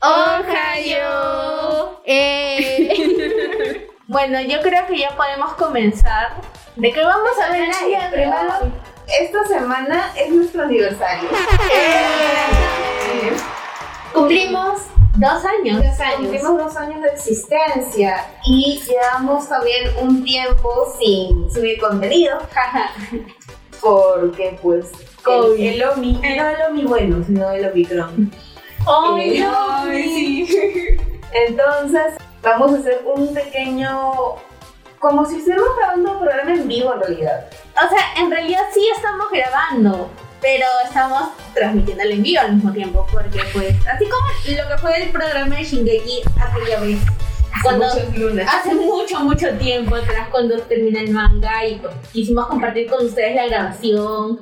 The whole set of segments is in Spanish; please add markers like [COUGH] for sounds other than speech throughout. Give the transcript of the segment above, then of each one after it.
Ohio. Eh, [LAUGHS] Bueno, yo creo que ya podemos comenzar. ¿De qué vamos a hablar Ay, primero? Esta semana es nuestro aniversario. Eh, Cumplimos dos años. Dos años. Cumplimos dos años de existencia y llevamos también un tiempo sin subir contenido. Porque pues el, el Omi, no el Omi bueno, sino el Omicron. ¡Ay, Eh, ay, [LAUGHS] Entonces vamos a hacer un pequeño, como si estuviéramos grabando un programa en vivo en realidad. O sea, en realidad sí estamos grabando, pero estamos transmitiendo el envío al mismo tiempo, porque pues, así como lo que fue el programa de Shingeki aquella vez, cuando hace mucho, mucho tiempo atrás, cuando termina el manga y pues, quisimos compartir con ustedes la grabación.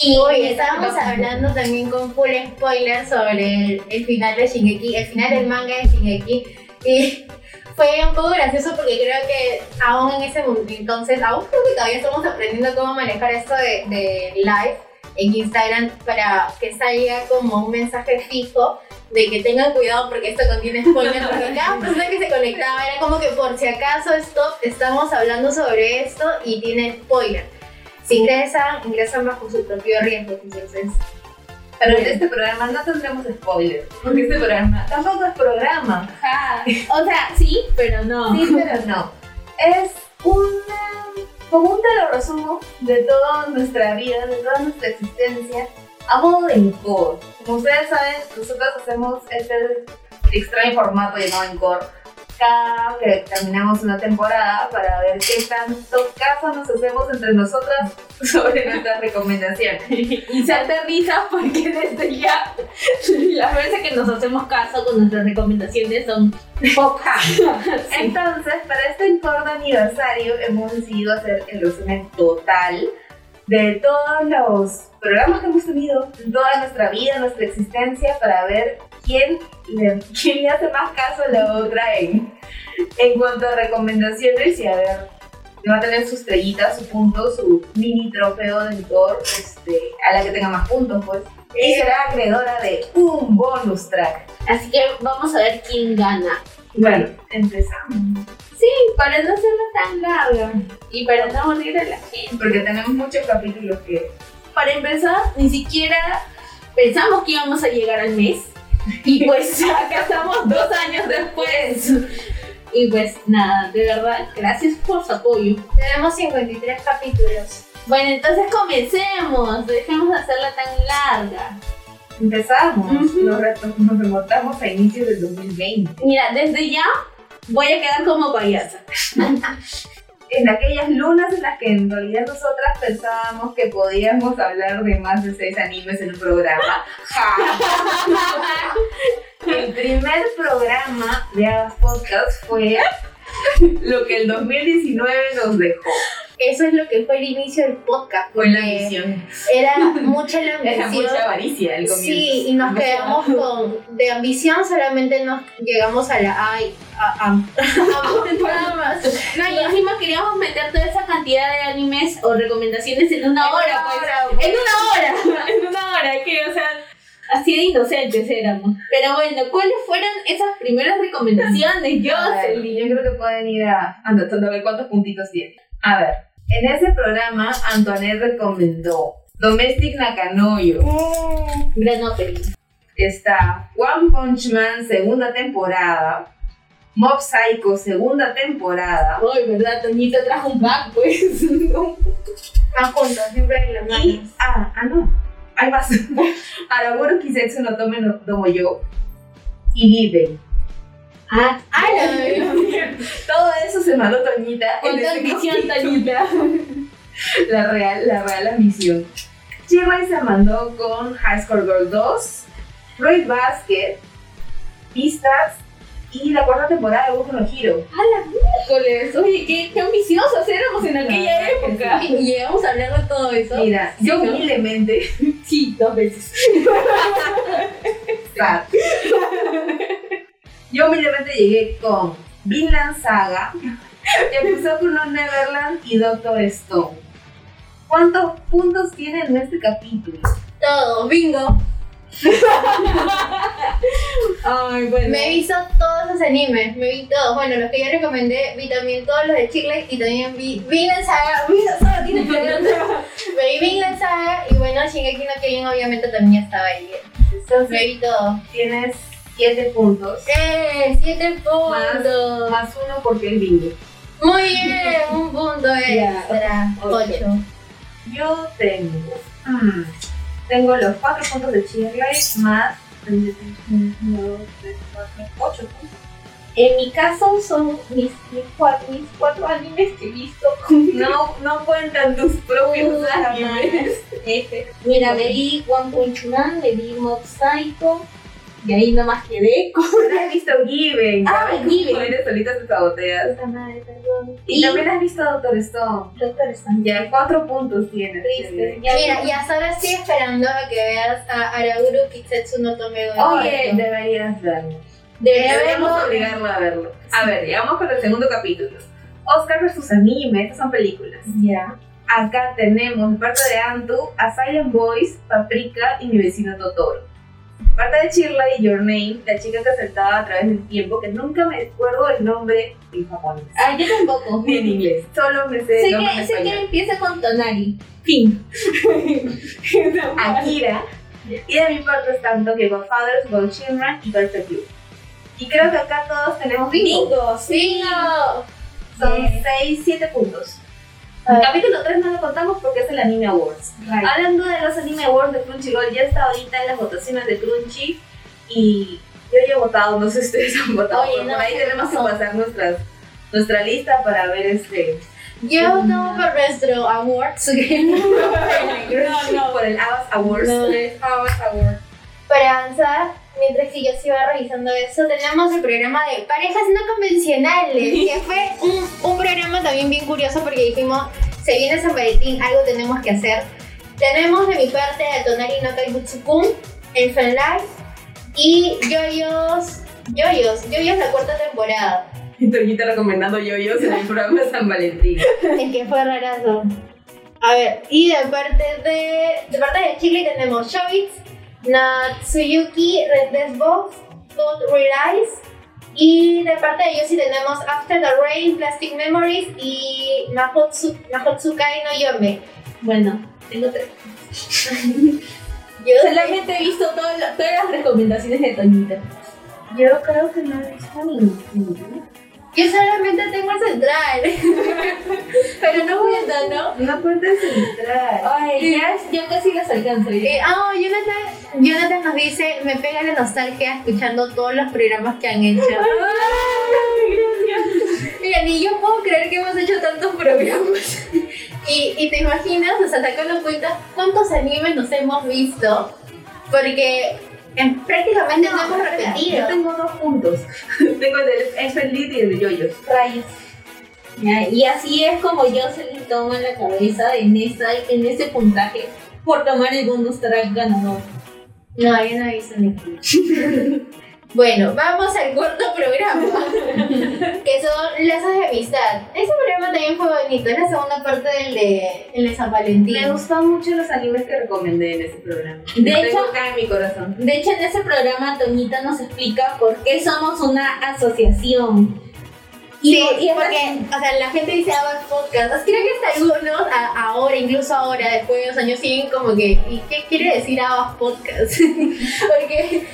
Y hoy estábamos hablando también con full spoiler sobre el, el final de Shingeki, el final del manga de Shingeki. Y fue un poco gracioso porque creo que aún en ese momento, entonces, aún creo que todavía estamos aprendiendo cómo manejar esto de, de live en Instagram para que salga como un mensaje fijo de que tengan cuidado porque esto contiene spoilers, porque [LAUGHS] cada persona que se conectaba era como que por si acaso stop, estamos hablando sobre esto y tiene spoiler. Si ingresan, ingresan bajo su propio riesgo, entonces. Pero en este programa no tendremos spoilers, porque este programa tampoco es programa. O sea, sí, pero no. Sí, pero no. Es una, como un resumo de toda nuestra vida, de toda nuestra existencia, a modo de encore. Como ustedes saben, nosotros hacemos este extraño formato llamado encore cada que terminamos una temporada para ver qué tanto caso nos hacemos entre nosotras sobre nuestras recomendaciones. [LAUGHS] Y se aterriza porque desde ya las veces que nos hacemos caso con nuestras recomendaciones son pocas. [LAUGHS] Entonces, para este encore de aniversario hemos decidido hacer el resumen total de todos los programas que hemos tenido en toda nuestra vida, nuestra existencia, para ver quién le, quién le hace más caso a la otra en, en cuanto a recomendaciones y a ver, va a tener su estrellita, su punto, su mini trofeo de encore, este, a la que tenga más puntos, pues. Y será acreedora de un bonus track. Así que vamos a ver quién gana. Bueno, empezamos. Sí, para no hacerlo tan largo y para no aburrir a la gente. Porque tenemos muchos capítulos que Para empezar, ni siquiera pensamos que íbamos a llegar al mes. Y pues acá estamos dos años después. Y pues nada, de verdad, gracias por su apoyo. Tenemos 53 capítulos. Bueno, entonces comencemos, dejemos de hacerla tan larga. empezamos, nos, nos remontamos a inicios del 2020. Mira, desde ya voy a quedar como payasa. [LAUGHS] En aquellas lunas en las que en realidad nosotras pensábamos que podíamos hablar de más de seis animes en un programa. [LAUGHS] El primer programa de Podcast fue lo que el 2019 nos dejó. Eso es lo que fue el inicio del podcast. Fue la misión. Era [LAUGHS] mucha la Era ambición. mucha avaricia el comienzo. Sí, y nos quedamos con. De ambición solamente nos llegamos a la. Ay, a, a, a- [LAUGHS] [LAUGHS] nada más. No, y encima queríamos meter toda esa cantidad de animes o recomendaciones en una hora, pues. En una hora, en una hora, que, o sea, así de inocentes éramos. Pero bueno, ¿cuáles fueron esas primeras recomendaciones, Jocelyn? yo creo que pueden ir a anotando a ver cuántos puntitos tiene. A ver, en ese programa Antoinette recomendó Domestic Nakanoyo. Gran opening. Está One Punch Man segunda temporada. Mob Psycho segunda temporada. Ay, ¿verdad? Toñito trajo un pack, pues. [LAUGHS] Más juntos, siempre en las manos. Y, ah, ah no, hay más. [LAUGHS] Araburu Kisetsu no Tome no Tomo Yo. Y Given. Ah, Ay, Todo eso se mandó Toñita. transmisión, capítulo. Toñita. [LAUGHS] La real, la real ambición. Chirway se mandó con High School Girl 2, Fruit Basket, Pistas y la cuarta temporada de Boku no Hero. ¡A la miércoles! Oye, qué, qué ambiciosos éramos en aquella época. Y llegamos a hablar de todo eso. Mira, yo humildemente, [LAUGHS] Sí, dos veces. [LAUGHS] yo humildemente llegué con Vinland Saga, [LAUGHS] empezó con un Neverland y Doctor Stone. ¿Cuántos puntos tiene en este capítulo? Todo, bingo. [LAUGHS] Ay, bueno. Me visto todos los animes, me vi todos. Bueno, los que yo recomendé, vi también todos los de Chile y también vi Vinland Saga. [LAUGHS] Vinland Saga tiene que. Me vi Vinland Saga y bueno, Shingeki no Kyojin obviamente también estaba ahí. Entonces, Me vi todo. tienes 7 puntos. ¡Eh! ¡Siete puntos! Más uno porque es bingo. Muy bien, un punto [LAUGHS] extra. ok. Ocho. Yo tengo. mm, tengo los 4 puntos de Cheerlight más. 1, 2, 3, 4, 8 puntos. En mi caso son mis, mis, cuatro, mis cuatro animes que he visto. [LAUGHS] No, no cuentan tus [LAUGHS] propios animes. Mira, me vi One Punch Man, me vi Mob Psycho, y ahí nomás quedé. ¿No has visto Given? Ah. Given. Como eres solita te saboteas. Puta madre, perdón. Y también has visto Doctor Stone. Doctor Stone. Ya, 4 puntos tienes. Triste. Ya Mira, y hasta ahora estoy esperando a que veas a Araguru Kitsetsu no Tome Go. Oye, deberías verlo. Debería Deberíamos obligarlo a verlo. A ver, llegamos con el segundo capítulo. Oscar vs anime, estas son películas. Ya. Acá tenemos, de parte de Antu, a Silent Boys, Paprika y mi vecino Totoro. Parte de Shirley y Your Name, la chica que saltaba a través del tiempo, que nunca me acuerdo el nombre en japonés. Ah, yo tampoco. Ni en inglés. Solo me sé Sé el que, sé que empieza con Tonari. Fin. [LAUGHS] Akira. Y de mi parte están Tokyo Godfathers, Gold Shinran y Perfect Blue. Y creo que acá todos tenemos bingo. Bingo, sí. Son Bien. 6, 7 puntos. El capítulo 3 no lo contamos porque es el Anime Awards. Right. Hablando de los Anime Awards de Crunchyroll, ya está ahorita en las votaciones de Crunchy y yo ya he votado, no sé si ustedes han votado, Oye, no, por ahí tenemos que pasar nuestras, nuestra lista para ver este... Yo no por nuestro awards. [LAUGHS] No, no. [LAUGHS] por el Abbas Awards. No, Awards Award. Para avanzar, mientras que yo sigo revisando eso, tenemos el programa de parejas no convencionales, que [LAUGHS] fue un, un programa también bien curioso porque dijimos, se viene San Valentín, algo tenemos que hacer. Tenemos de mi parte a Tonari no Kaibutsu-kun, el Fanlife y Yoyos, Yoyos, Yoyos la cuarta temporada. Y Toñita recomendando yoyos en el programa de San Valentín. [LAUGHS] El que fue rarazo. A ver, y de parte de, de parte de Chile tenemos Shobits, Natsuyuki, Red Box, Good Realize. Y de parte de ellos sí tenemos After the Rain, Plastic Memories y Mahotsu, Mahotsukai no Yome. Bueno, tengo tres. Yo, Solamente he visto todas las, todas las recomendaciones de Toñita. Yo creo que no he visto ninguno. Yo solamente tengo el central. [LAUGHS] Pero no cuenta, ¿no? No puedes entrar. Ay, ya, ya casi las alcanzo. Eh, ah, Jonathan, Jonathan nos dice, me pega la nostalgia escuchando todos los programas que han hecho. Mira, ni yo puedo creer que hemos hecho tantos programas. Y, y te imaginas, o sea, sacando cuenta cuántos animes nos hemos visto. Porque en- prácticamente no, hemos Yo repetido. tengo dos puntos. tengo el de Elfen Lead y el de yoyos. Rayos. Y así es como yo se le toma la cabeza en, esa, en ese puntaje por tomar el bonus track ganador. No, yo no he visto. Bueno, vamos al cuarto [LAUGHS] programa, que son Lazos de Amistad. Ese programa también fue bonito, es la segunda parte del de, el de San Valentín. Me gustan mucho los animes que recomendé en ese programa. De Lo hecho- acá en mi corazón. De hecho, en ese programa Toñita nos explica por qué somos una asociación. Y, Sí, y porque, o sea, la gente dice Abbas Podcast. Creo que hasta algunos, a- ahora, incluso ahora, después de dos años, siguen como que, ¿y qué quiere decir Abbas Podcast? [LAUGHS] porque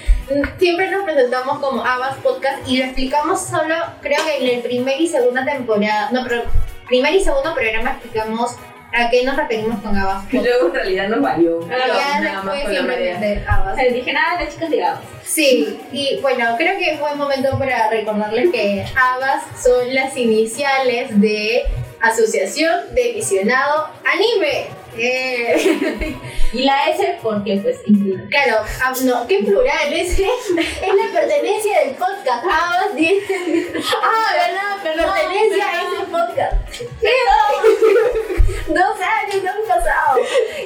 siempre nos presentamos como Abbas Podcast y lo explicamos solo, creo que en el primer y segunda temporada, no, pero primer y segundo programa explicamos a qué nos referimos con Abbas luego en realidad nos valió. Ya Nada más marea. simplemente Abbas. Sea, dije nada, las chicas llegadas. Sí, y bueno, creo que es buen momento para recordarles que ABAS son las iniciales de Asociación de Visionado Anime. Eh, [LAUGHS] Y la S porque pues incluye. claro, ah, no, qué plural, es, es la pertenencia del podcast. Dice. Ah, verdad, pertenencia a ese podcast. [LAUGHS] Dos años han pasado.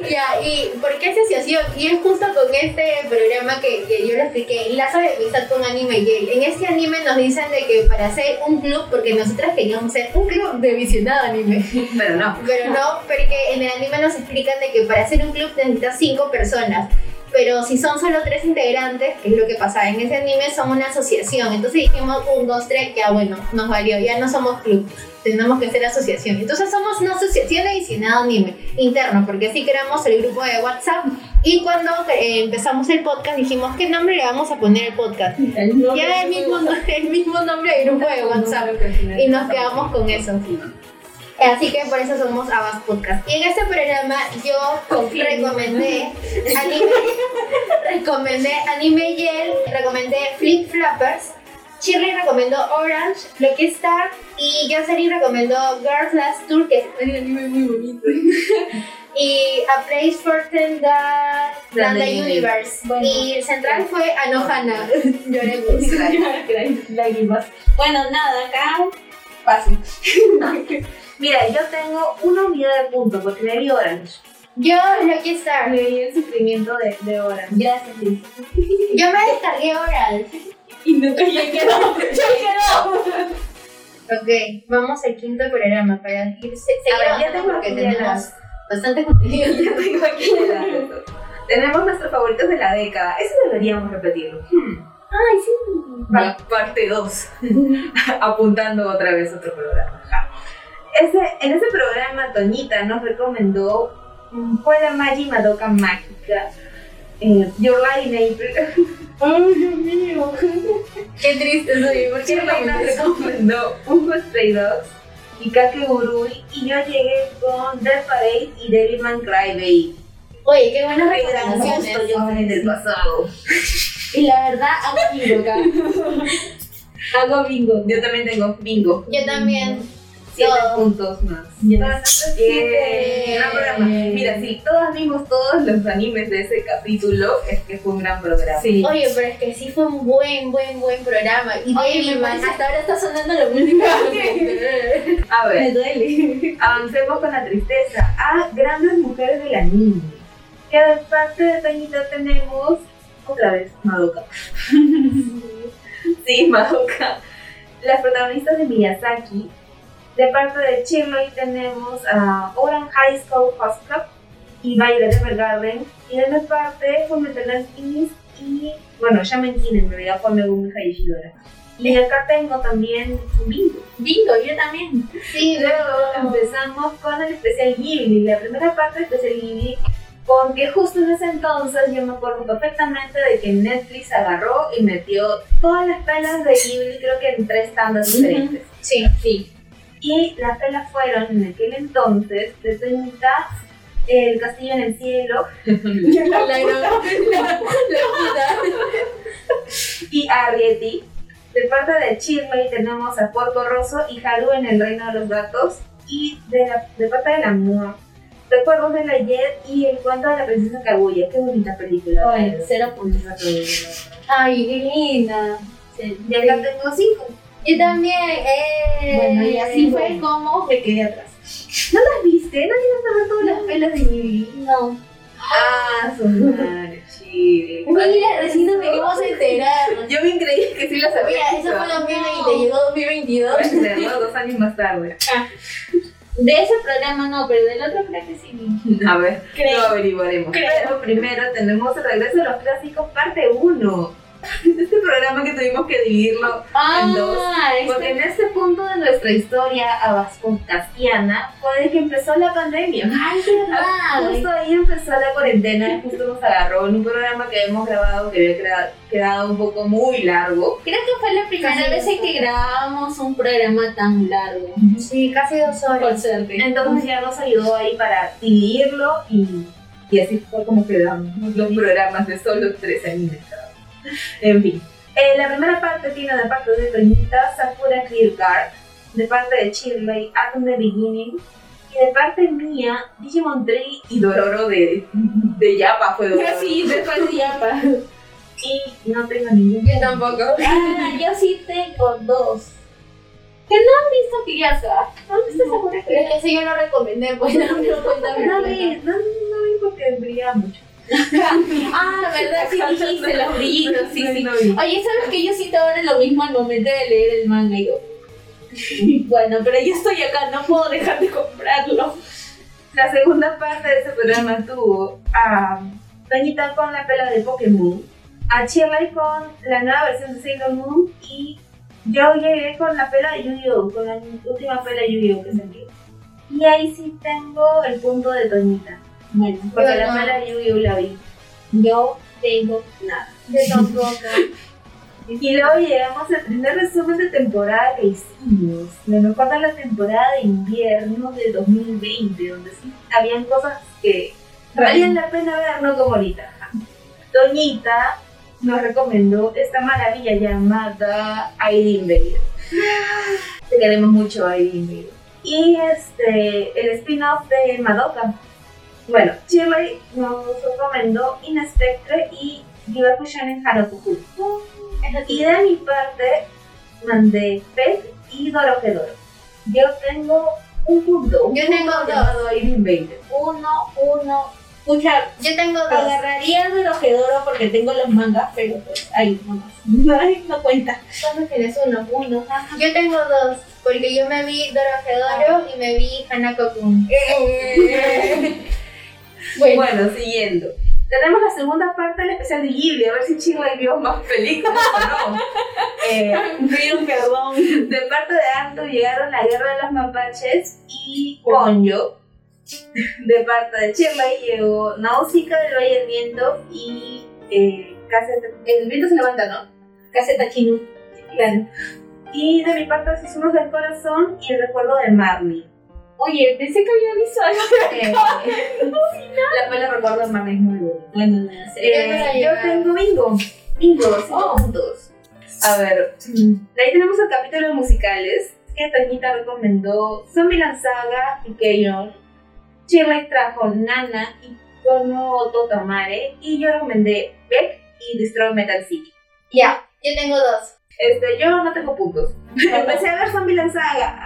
Ya, ¿y por qué asociación? Y es justo con este programa que, que yo le expliqué, Lazo de Amistad con Anime Yale. En este anime nos dicen de que para hacer un club, porque nosotras queríamos ser un club de visionado anime, Pero no. pero no, porque en el anime nos explican de que para hacer un club necesitas cinco personas. Pero si son solo tres integrantes, que es lo que pasaba en ese anime, son una asociación. Entonces dijimos, un, dos, tres, ya bueno, nos valió, ya no somos club, tenemos que ser asociación. Entonces somos una asociación de visionado anime interno, porque así creamos el grupo de WhatsApp. Y cuando eh, empezamos el podcast dijimos, ¿qué nombre le vamos a poner al podcast? Ya el mismo, el mismo nombre del grupo de WhatsApp. Y nos quedamos con eso. Así que por eso somos Abbas Podcast. Y en este programa yo recomendé anime, recomendé Anime Gel, recomendé Flip Flappers, Shirley recomendó Orange, Lucky Star y Jocelyn recomendó Girls Last Tour, que es un anime muy bonito. [LAUGHS] y A Place for Ten Than the Universe. Y el central fue Anohana. [LAUGHS] Lloremos. [LAUGHS] Lágrimas. Bueno, nada, acá fácil. Mira, yo tengo una unidad de puntos porque le di Orange. Yo, Lucky Star. Le di el sufrimiento de, de Orange. Gracias, Liz. Yo me descargué Orange. Y nunca ya quedó. Ya quedó. Ok, vamos al quinto programa para ir A ver, ya tengo aquí tenemos bastante contenido. [LAUGHS] Ya tengo aquí la- Tenemos nuestros favoritos de la década. Eso deberíamos repetirlo. Hmm. Ay, sí. Pa- Parte 2. [LAUGHS] Apuntando otra vez otro programa. Ja. Ese, en ese programa, Toñita nos recomendó mm, fue la Magi Madoka Mágica. Eh, Your Lie in April. [LAUGHS] Ay, Dios mío. [LAUGHS] Qué triste soy, ¿por qué no Shirley me nos recomendó Ungo Stray Dogs y Kake Urui. Y yo llegué con Death Parade y Devilman Crybaby. Oye, qué buenas recomendaciones. justo yo en el pasado. [LAUGHS] Y la verdad, hago bingo acá. hago bingo. Yo también tengo bingo. Yo también. Siete puntos más. Ya. Bien, gran programa. Mira, si todas vimos todos los animes de ese capítulo, es que fue un gran programa. Sí. Oye, pero es que sí fue un buen, buen, buen programa. Y Oye, me parece- hasta ahora está sonando la [LAUGHS] música. A Me ver, duele. avancemos con la tristeza. A grandes mujeres del anime. Que de parte de Toñita tenemos otra vez Madoka. [LAUGHS] sí, Madoka. Las protagonistas de Miyazaki. De parte de Shirley tenemos a Oran High School Host Club y Violet Evergarden. Y de mi parte, Fullmetal Alchemist y, bueno, Shaman King en realidad fue Megumi Hayashidora. Y acá tengo también Bingo. Bingo, yo también. Sí, luego empezamos con el especial Ghibli, la primera parte del especial Ghibli, porque justo en ese entonces yo me acuerdo perfectamente de que Netflix agarró y metió todas las pelas de Ghibli, creo que en tres tandas diferentes. Sí. Sí. Y las pelas fueron en aquel entonces de Toñita, El Castillo en el Cielo [LAUGHS] La, la, la, y Arrietty. De parte de Shirley tenemos a Porco Rosso y Haru en el Reino de los Gatos. Y de, la, de parte del amor, Recuerdos de la Jet y El cuento de la princesa Kaguya. Qué bonita película. Oye, cero puntos. Ay, qué linda. Y acá tengo cinco. Yo también. Eh. Bueno, y así fue como me quedé atrás. ¿No las viste? ¿No tienes que ver todas las pelas de Ghibli? No. Ah, son madre, Chile. Mira, recién nos venimos a enterar. [LAUGHS] Yo bien creí que sí las había Mira, visto. eso fue 2020, llegó 2022. Puede ser, ¿no? Dos años más tarde. De ese programa no, pero del otro creo que sí. A ver, Creo. lo averiguaremos. Creo. Pero primero tenemos el regreso de los clásicos parte 1. [LAUGHS] Este programa que tuvimos que dividirlo en dos. Ah, Porque este. en este punto de nuestra historia abasconcastiana fue de que empezó la pandemia. Ay, verdad. [LAUGHS] Justo ahí empezó la cuarentena, justo nos agarró en un programa que hemos grabado que había quedado un poco muy largo. Creo que fue la primera Casi vez en que grabábamos un programa tan largo. Sí, casi dos Por horas. suerte. Entonces ya nos ayudó ahí para dividirlo y, y así fue como quedamos los programas de solo tres animes. En fin. Eh, la primera parte tiene de parte de Toñita Sakura Clear Card, de parte de Shirley Atom the Beginning y de parte mía Digimon Tree y Dororo de, de Yapa fue Dororo. Sí, después de Yapa. Y no tengo ningún. Yo tampoco. Ah, yo sí tengo dos. Que no han visto Kiliasa. ¿Dónde está Sakura Pero es que ese yo lo recomendé, pues no me lo No vi, no, no vi porque brilla mucho. Ah, verdad, sí dijiste los brillitos, sí, sí. Oye, ¿sabes que yo siento ahora lo mismo al momento de leer el manga? Y digo, [LAUGHS] bueno, pero yo estoy acá, no puedo dejar de comprarlo. La segunda parte de ese programa tuvo a Toñita con la pela de Pokémon, a Shirley con la nueva versión de Sailor Moon y yo llegué con la pela de Yu-Gi-Oh! con la última pela de Yu-Gi-Oh! que salió. Y ahí sí tengo el punto de Toñita, Bueno, porque Yo la no. pela de Yu-Gi-Oh! la vi. yo tengo nada. Yo tampoco. [LAUGHS] Y luego llegamos al primer resumen de temporada que hicimos. Mejor de la temporada de invierno de 2020, donde sí habían cosas que valían la pena ver, no como ahorita. Doñita nos recomendó esta maravilla llamada Aileen Invader. Te queremos mucho, Aileen Invader. Y este, el spin-off de Madoka. Bueno, Shirley nos recomendó Inspectre y Gibaku Shonen Harakuku. Y de mi parte, mandé Pet y Dorohedoro. Yo tengo un punto. Un Yo tengo dos. Uno, uno. Escucha, Yo tengo dos. agarraría de Ojedoro porque tengo los mangas, pero pues ahí nomás. [LAUGHS] No cuenta. ¿Cuántos tienes? Uno. Uno. Yo tengo dos, porque yo me vi Dorohedoro y me vi Hanako-kun. [LAUGHS] Bueno, Bueno, siguiendo. Tenemos la segunda parte del especial de Ghibli, a ver si Shirley vio más películas o no. [LAUGHS] Eh, perdón. de parte de Anto llegaron La Guerra de los Mapaches y Konyo. De parte de Shirley llegó Nausicaa del Valle del Viento y eh, Caseta- El viento se levanta, ¿no? Caseta chino. Claro. Y de mi parte, Susurros del Corazón y El Recuerdo de Marley. Oye, pensé que había visto algo. Eh, [LAUGHS] la pela Recuerdo de Marley es muy buena. Bueno. Eh, la yo tengo bingo. Bingo, cinco Oh. puntos. A ver, de ahí tenemos el capítulo de musicales que Toñita recomendó Zombieland Saga y Keyon. Shirley trajo Nana y Kono Totamare y yo recomendé Beck y Destroy Metal City. Ya, yo tengo dos. Este, yo no tengo puntos. [LAUGHS] Empecé a ver Zombieland Saga,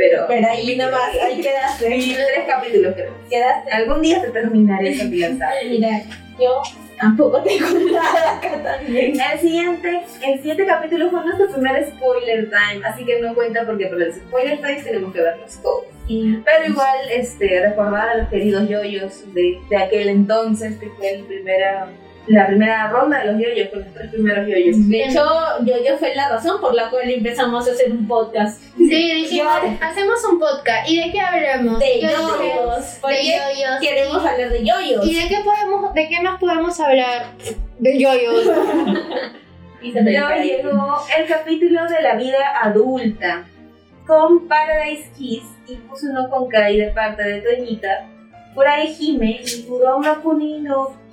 pero Pero ahí nomás, ahí vi quedaste. [LAUGHS] tres capítulos creo. Quedaste. Algún día te terminaré Saga. Mira, yo tampoco tengo nada [LAUGHS] acá también. El siguiente, el siguiente capítulo fue nuestro primer spoiler time, así que no cuenta porque para los spoiler times tenemos que verlos todos. Pero igual, este, recordar a los queridos yoyos de, de aquel entonces, que fue el primera, la primera ronda de los yoyos, con los tres primeros yoyos. De hecho, yo, yo fue la razón por la cual empezamos a hacer un podcast. Sí, dijimos, hacemos un podcast. ¿Y de qué hablamos? De Yo yoyos. De yoyos. queremos hablar de yoyos. ¿Y de qué podemos, de qué más podemos hablar? De yoyos. [LAUGHS] Y Luego llegó el capítulo de la vida adulta, con Paradise Kiss y Kusuno Konkai de parte de Toñita, Furai Hime y Uronga Kuni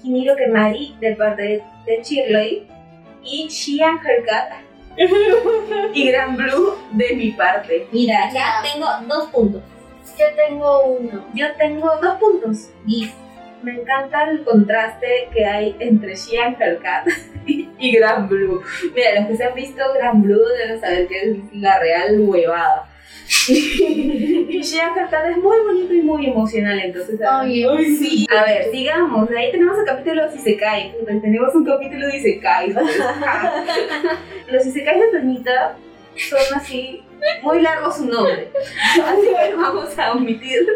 no Kiniro Kemari de parte de, de Shirley, y Shian Haircut y Gran Blue de mi parte. Mira, ya tengo dos puntos. Yo tengo uno. Yo tengo dos puntos. Y Me encanta el contraste que hay entre Shian Haircut [LAUGHS] y Gran Blue. Mira, los que se han visto Gran Blue deben saber que es la real huevada. [LAUGHS] y Haircut es muy bonito y muy emocional, entonces... a- Oye, sí. A ver, sigamos. Ahí tenemos el capítulo de Isekai. Tenemos un capítulo de Isekai. [LAUGHS] Los Isekai de Toñita son así, muy largo su nombre. Así que vamos a omitir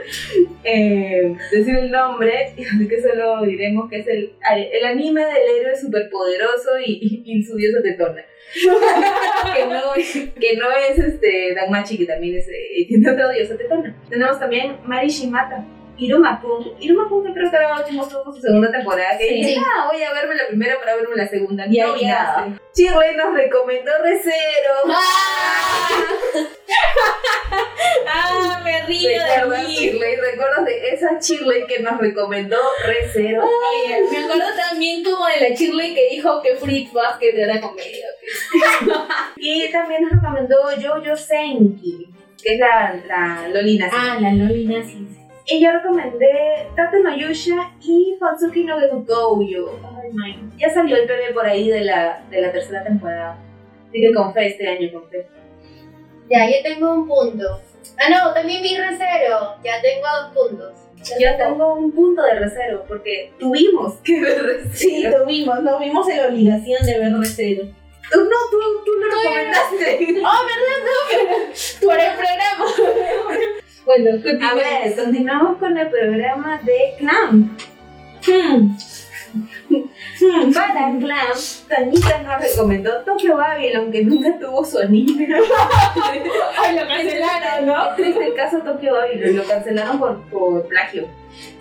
eh, decir el nombre, y así que solo diremos que es el, el anime del héroe superpoderoso y, y, y su diosa tetona. [LAUGHS] que, no, que no es este Danmachi, que también es, eh, tiene otra diosa tetona. Tenemos también Mari Shimata. Iruma-kun, Iruma-kun que creo que ahora último estuvo su segunda temporada, que Sí. dije, ah, voy a verme la primera para verme la segunda. Y no ahí nada. Shirley nos recomendó Recero. [LAUGHS] [LAUGHS] ¡Ah! Me río de ¿Recuerdas, mí. Shirley? ¿Recuerdas de esa Shirley que nos recomendó Recero? Me acuerdo también como de la Shirley que dijo que Fritz Basket era comedia. [LAUGHS] Y también nos recomendó Jojo Senki, que es la, la Lolina. Ah, la Lolina sí. Y yo recomendé Tate no Yusha y Fatsuki no Gekugouyo. Ya salió el bebé por ahí de la, de la tercera temporada. Así que con fe este año, con fe. ya, yo tengo un punto. Ah, no, también vi Recero. Ya tengo dos puntos. Yo tengo un punto de recero porque tuvimos que ver recero. Sí, lo vimos, nos vimos en la obligación de ver Recero. Tú no, tú, tú lo recomendaste. Oh, ¿verdad? No, por el programa. [LAUGHS] bueno, A ver, continuamos con el programa de Clamp. Hmm. [LAUGHS] la clan, Tañita nos recomendó Tokyo Babylon, que nunca tuvo su anime. [LAUGHS] Ay, lo cancelaron, ¿no? Es triste el caso Tokyo Babylon, lo cancelaron por, por plagio.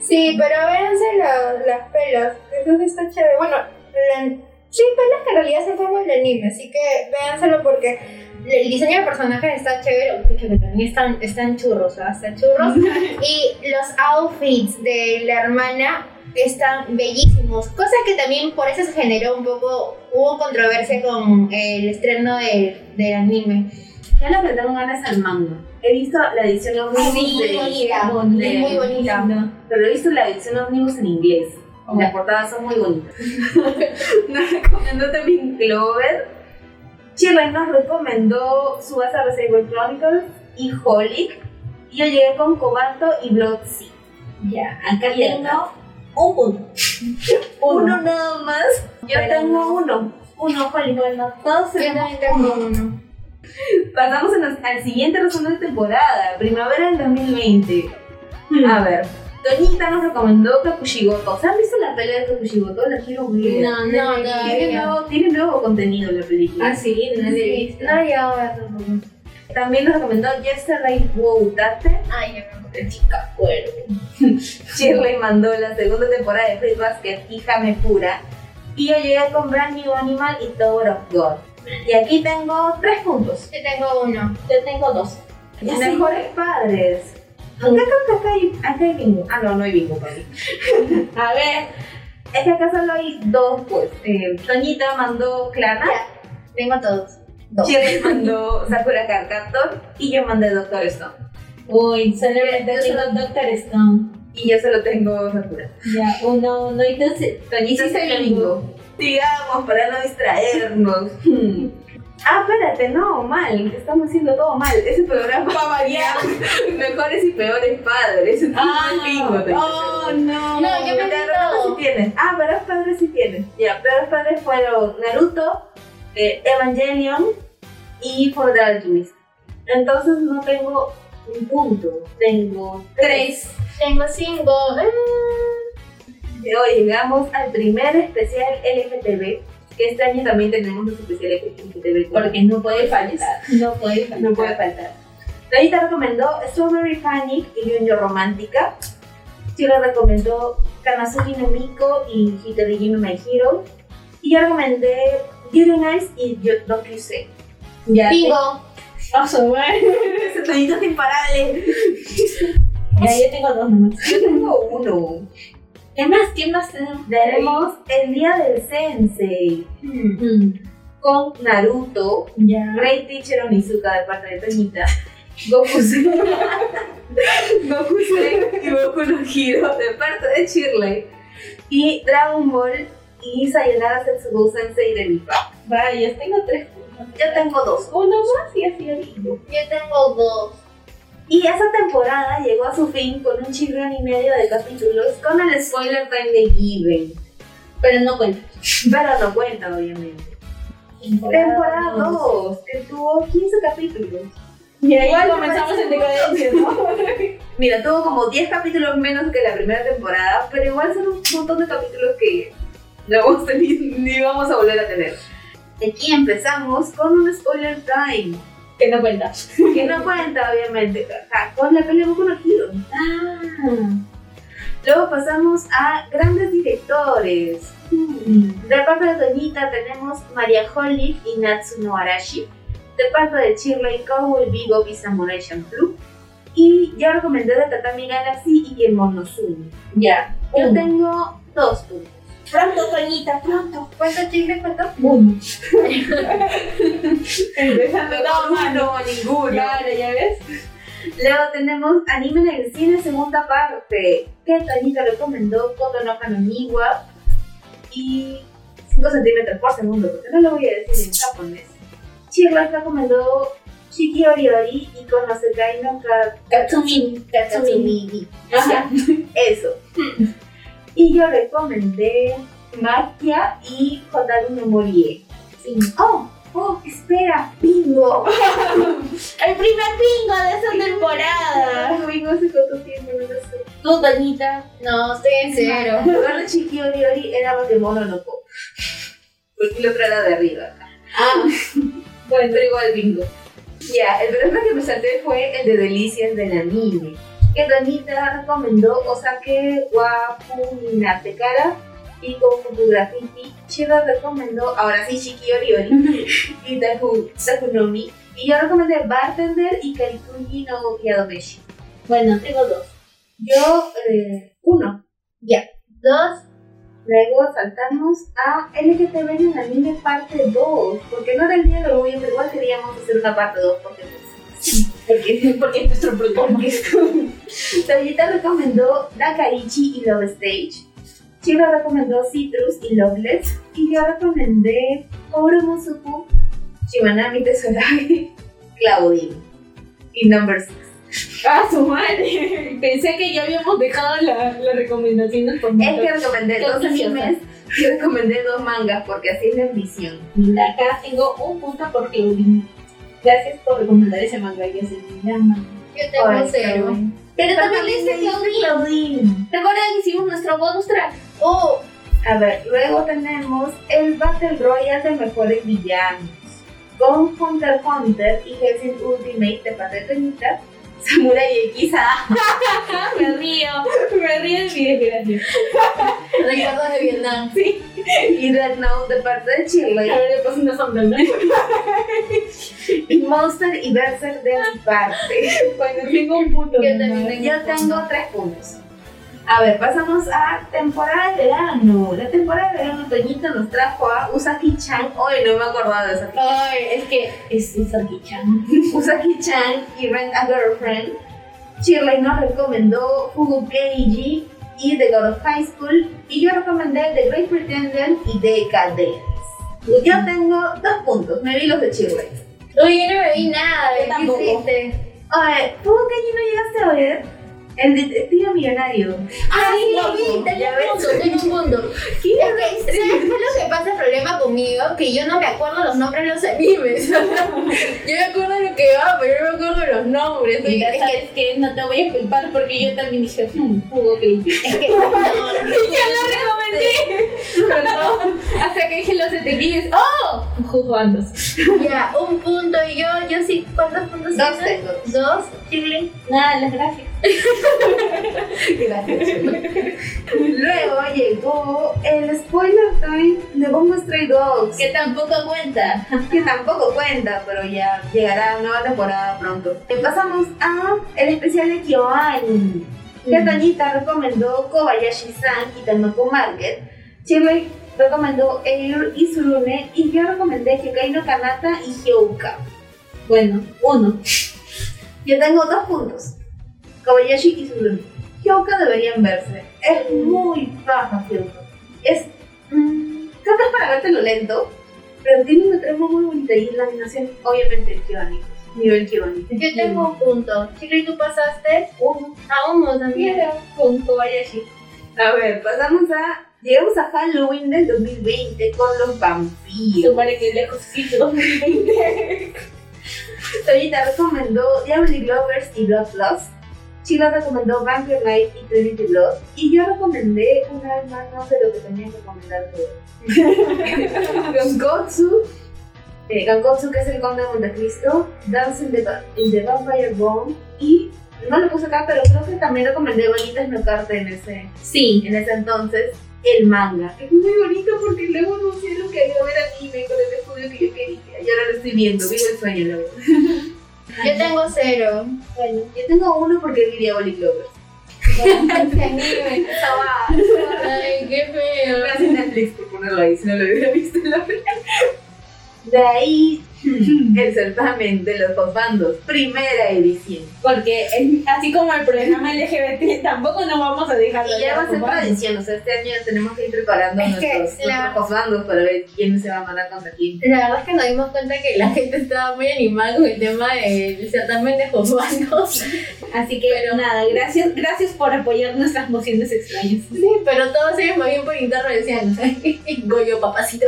Sí, pero véanse la- las pelas. Eso sí está chévere. Bueno, la- sí, pelas que en realidad se forma el anime, así que véanselo porque el diseño de personajes está chévere. Que también están, están churros, ¿ah? Están churros. [LAUGHS] y los outfits de la hermana están bellísimos. Cosa que también por eso se generó un poco. Hubo controversia con el estreno del, del anime. Ya le metieron ganas al manga. He visto la edición Omnibus de, bonita, de- muy bonita. Pero he visto la edición Omnibus en inglés. Las portadas son muy bonitas. [LAUGHS] nos recomendó también Clover. Shirley nos recomendó Subasa Reservoir Chronicles y Holic. Y yo llegué con Cobalto y Blood Sea. Ya, acá tengo un punto. [LAUGHS] Uno nada más. Yo Pero tengo uno. Uno, Holic. Bueno, todos Yo también tengo uno. Pasamos al siguiente resumen de temporada, primavera del 2020. Hmm. A ver, Toñita nos recomendó Kakushigoto. ¿Se han visto la pelea de Kakushigoto? La quiero ver. No, No, no, Tiene todavía. nuevo, tiene nuevo contenido la película. Ah, sí, no lo he visto. No, ya voy a verlo. También nos recomendó Yesterday Wow Tate. Ay, ya me acordé. Chica, cuero. [LAUGHS] Shirley mandó la segunda temporada de Fruit Basket y Jame Pura. Y yo llegué con Brand New Animal y Tower of God. Y aquí tengo tres puntos. Yo tengo uno. Yo tengo dos. Mejores padres. Acá, acá, acá, hay, bingo. Ah, no, no hay bingo para [LAUGHS] mí. A ver, Es que acá solo hay dos, pues. Eh, Toñita mandó Clana, Ya, tengo todos. Dos. Shirley mandó [LAUGHS] Sakura Card Captor y yo mandé Doctor Stone. uy, solamente Yo tengo Doctor Stone. Y yo solo tengo Sakura. Ya, uno, uno y dos. Toñita se sí, bingo. Sigamos para no distraernos. [LAUGHS] Ah, espérate, no, mal. Estamos haciendo todo mal. Ese programa va a variar. [LAUGHS] Mejores y peores padres. Ah, Toñita. oh, no. No, yo me- Peores padres sí tienes. Ah, peores padres sí tienes. Ya, peores padres fueron Naruto, eh, Evangelion y Fullmetal Alchemist. Entonces no tengo un punto, tengo tres. Tengo cinco. De hoy llegamos al primer especial LGTB, que este año también tenemos los especiales LGTB. Porque no puede faltar. No puede faltar. no puede faltar. Rayita recomendó Strawberry Panic y Junjo Romántica. Chiro recomendó Kanazuki no Miko y Hitorijime My Hero. Y yo recomendé Beauty Nice y Yo Doku Say. Ya. Bingo. Ah, su madre. Ese tonito es imparable. Ya, yo tengo dos nomás. Yo tengo uno. ¿Qué más? ¿Qué más tenemos? Tenemos el día del Sensei Mm, con Naruto, Ya. Great Teacher Onizuka de parte de Toñita, Goku [LAUGHS] Goku y Goku no Hiro de parte de Shirley y Dragon Ball y Sayonara Setsubo Sensei de Vipa. Vaya, tengo tres puntos. Yo tengo dos. Uno más y así digo. Yo tengo dos. Y esa temporada llegó a su fin con un chirrión y medio de capítulos con el spoiler time de Given. Pero no cuenta. Pero no cuenta, obviamente. Temporada 2, que tuvo 15 capítulos. Y ahí Igual me comenzamos en decadencia, ¿no? [LAUGHS] Mira, tuvo como 10 capítulos menos que la primera temporada, pero igual son un montón de capítulos que no vamos a [LAUGHS] ni, ni vamos a volver a tener. Aquí empezamos con un spoiler time, que no cuenta. que no cuenta obviamente, con la pelea Boku no Hero. Ah. Luego pasamos a grandes directores. Mm. De parte de Toñita tenemos Maria Holly y Natsuno Arashi. De parte de Shirley Cowboy Bebop y Samurai Champloo. Y yo recomendé de Tatami Galaxy y Kemonozumi. Ya. Yo Uno. tengo dos puntos. Pronto, Toñita, pronto. ¿Cuántos chicles cuántos? Uno. Empezando No, mal. no, ninguno. Claro, ya ves. Luego tenemos Anime en el Cine, segunda parte. Que Toñita recomendó Koto no Hanamiwa. Y 5 centímetros por segundo, porque no lo voy a decir en japonés. Shirley recomendó Shiki Oriori y Konosekai no Ka- Katsumi. Katsumi. Ajá. Eso. Y yo recomendé Makia y Hotaru no Morie. Sí. Oh, oh, espera, bingo. [LAUGHS] El primer bingo de esa temporada. Bingo hace cuánto tiempo, no sé. Tú, Toñita. No, estoy en cero. En lugar de Shiki Oriori era Bakemono no Ko. porque el otro era de arriba. Ah, [LAUGHS] Bueno, pero igual bingo. Ya, el programa que me salté fue el de Delicias del anime. Que Donita recomendó Osake Wapu Minatekara y con Fukugrafiti. Chiba recomendó, ahora sí, Shiki Ori Ori y Taku, Takunomi. Y yo recomendé Bartender y Karikunji no Yadomeshi. bueno, tengo dos. Yo, eh, uno. Dos. Luego saltamos a LGTB en el anime parte 2. Porque no era el día del orgullo, pero igual queríamos hacer una parte 2 porque Porque, porque es nuestro programa. [LAUGHS] Toyita recomendó Dakaichi y Love Stage. Chiba recomendó Citrus y Loveless. Y yo recomendé Koro Musuku, Shimanami Tesoragi, [LAUGHS] Claudine y Number 6. Ah, su madre. Pensé que ya habíamos dejado la, las recomendaciones por Es que recomendé dos animes y recomendé dos mangas porque así es la ambición. Acá tengo un punto por Claudine. Gracias por recomendar ese manga y así me llama. Yo tengo Ay, cero. Pero también Pero también leíste Claudine. Claudine. ¿Recuerdan que hicimos nuestro bonus track? Oh, A ver, luego tenemos el Battle Royale de mejores villanos. Con Hunter Hunter y Hellsing Ultimate de parte de Toñita, [LAUGHS] Samurai X ah, [LAUGHS] me río, me río de mi desgracia. [LAUGHS] recuerdos de Vietnam. y Red Note de parte de A Chile, ver, le paso una sombra, Monster y Berserk de mi parte. [LAUGHS] Bueno, tengo un punto. Yo también Yo tengo tres puntos. A ver, pasamos a temporada de verano. La temporada de verano, Toñita nos trajo a Usaki-chan. Hoy no me acordaba de Usaki. Ay, es que es Usaki-chan. [LAUGHS] Usaki-chan y Rent a Girlfriend. Shirley nos recomendó Fugu Keiji y The God of High School. Y yo recomendé The Great Pretender y Decadence. Yo tengo dos puntos, me vi los de Shirley. Uy, yo no me vi nada, Yo qué tampoco. triste. Oye, ¿Fugu Keiji no llegaste a ver? El detective millonario. Ah, sí, lo vi, ves. un punto, tengo un punto. ¿Qué? Es que, ¿sabes qué es lo que pasa el problema conmigo? Que yo no me acuerdo los nombres de los animes. yo me acuerdo de lo que va, pero no me acuerdo de los nombres. Mira, es que, sabes que no te voy a culpar porque yo también dije, hmm, jugo creepy. es que, no, no, Ya lo Perdón. [LAUGHS] [LAUGHS] Hasta que dije los detectives. ¡Oh! Jugando. Ya, un punto y yo, yo sí, ¿cuántos puntos Dos tengo. Dos, Shirley. Nada, las gracias. [LAUGHS] Gracias. Luego llegó el spoiler time de Bombo Stray Dogs. Que tampoco cuenta. que tampoco cuenta, pero ya llegará nueva temporada pronto. Pasamos a el especial de Kyoani. Que Toñita recomendó Kobayashi-san y Tamako Market. Shirley recomendó Air y Surune. Y yo recomendé Hyokai no Kanata y Hyouka. Bueno, uno. Yo tengo dos puntos. Kobayashi y Surune. Hyouka deberían verse. Es muy baja Hyouka. Es... mm, que es para vértelo lento, pero tiene una trama muy bonita y la animación, obviamente, el Kyoani. Nivel Kyoani. Yo tengo un punto. Shirley, ¿tú pasaste? Uno. A uno también. Con Kobayashi. A ver, pasamos a... Llegamos a Halloween del 2020 con los vampiros. Supone que lejos sí, 2020. [LAUGHS] Toyita recomendó Diablo Lovers y Blood Plus. Chila recomendó Vampire Night y Trinity Blood. Y yo recomendé una vez más, no sé lo que tenía que recomendar todo. [LAUGHS] Gankotsu. Eh, Gankotsu, que es el conde de Montecristo. Dance in the, Va- in the Vampire Bone. Y no lo puse acá, pero creo que también recomendé Bonitas no Carte en ese, Sí. en ese entonces. El manga. Es muy bonito porque luego no sé lo que iba a ver anime con el estudio que yo quería. Y ahora lo estoy viendo. Vivo el sueño, la verdad. [LAUGHS] Yo tengo cero. Bueno, yo tengo uno porque vi Diabolic Lovers. Ay, qué feo. Gracias Netflix por ponerlo ahí, si no lo hubiera visto la verdad. De ahí, [LAUGHS] el certamen de los dos bandos, primera edición. Porque es- así como el programa LGBT, [LAUGHS] tampoco nos vamos a dejar Y ya va a ser tradición, o sea, este año tenemos que ir preparando Es nuestros, la- nuestros bandos para ver quién se va a mandar contra quién. La verdad es que nos dimos cuenta que la gente estaba muy animada con el tema del certamen de Josbandos. [LAUGHS] Así que nada, gracias, gracias por apoyar nuestras mociones extrañas. Sí, pero todos ellos más bien por interno decían, Goyo, papacito,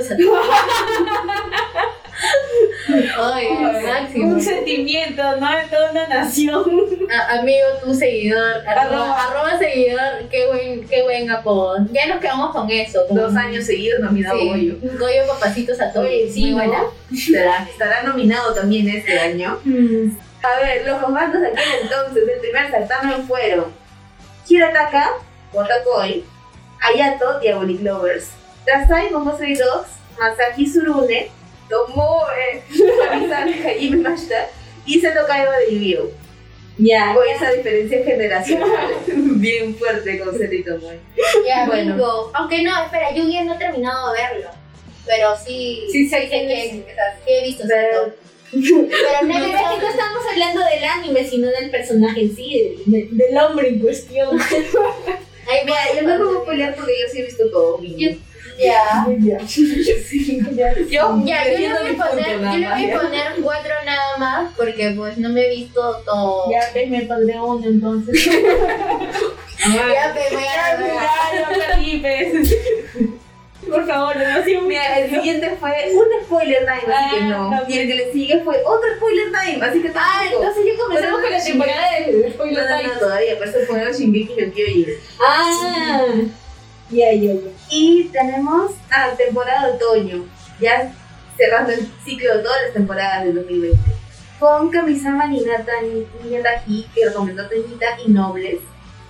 Ay, al máximo. Un sentimiento, ¿no? De toda una nación. A- amigo, tu seguidor, arroba, Arroba. arroba seguidor, qué buen, qué buen apodo. Ya nos quedamos con eso. Con Dos años seguidos nominado Sí, Goyo. Goyo papacitos a todos. Sí, Muy ¿no? Estará, estará nominado también este año. A ver, los comandos de aquel entonces del primer certamen fueron Hirataka, Botakoi, Ayato, Diabolic Lovers, Dasai Momosei Dogs, Masaki Surune, Tomoe, Kamisame Hajime Mashita y Seto Kaiba de Yu-Gi-Oh! Ya. Con esa diferencia generacional [LAUGHS] bien fuerte con Seto y Tomoe. Ya, Bueno. bingo. Aunque no, espera, yo ya no he terminado de verlo. Pero sí, Sí, sé quién que, sí he visto Pero-. Pero [LAUGHS] no es que no estamos hablando del anime, sino del personaje en sí, de- de- del hombre en cuestión. [LAUGHS] Ay, Mira, yo no puedo pelear porque yo sí he visto todo. Yo- Ya. [LAUGHS] [LAUGHS] Ya. Yo, Ya, yo le voy a poner, yo nada le más, voy a poner cuatro nada más porque pues no me he visto todo. Ya ves, me pondré uno entonces. [LAUGHS] Ya, pues, voy a pues. Por favor, no sido Mira, el siguiente fue un spoiler time, así que no. Ah, Y el que le sigue fue otro spoiler time, así que Ah, tampoco. entonces ya comenzamos con la temporada de No, Spoiler no, Time. no, todavía, por eso fue el Shingeki no Kyojin. Ah, ya, ya, ya. Y tenemos a temporada de otoño, ya cerrando el ciclo de todas las temporadas del 2020. Con Kamisama Ninata Niyatahi, que recomendó Toñita, y Nobles.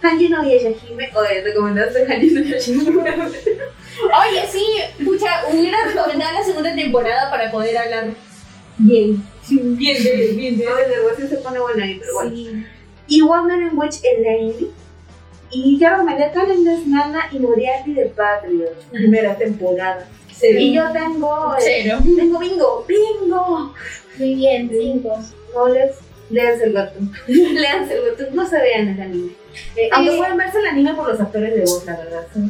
Hanji no Yashahime, oye, recomendaste Hanji no Yashahime. Oye, sí, pucha, hubiera recomendado la segunda temporada para poder hablar bien. Bien, de, bien, de. No, el negocio se pone bueno ahí, pero bueno. Sí. y Wandering Witch Elaine. Y ya recomendé Calendars Nana y Moriarty de Patriot, primera temporada. Y yo tengo. eh, Cero. Tengo bingo, bingo. Muy bien, cinco. No les. Léanse el webtoon. [LAUGHS] Léanse el webtoon. No se vean el anime. Eh, Aunque pueden verse el anime por los actores de voz, la verdad. sí.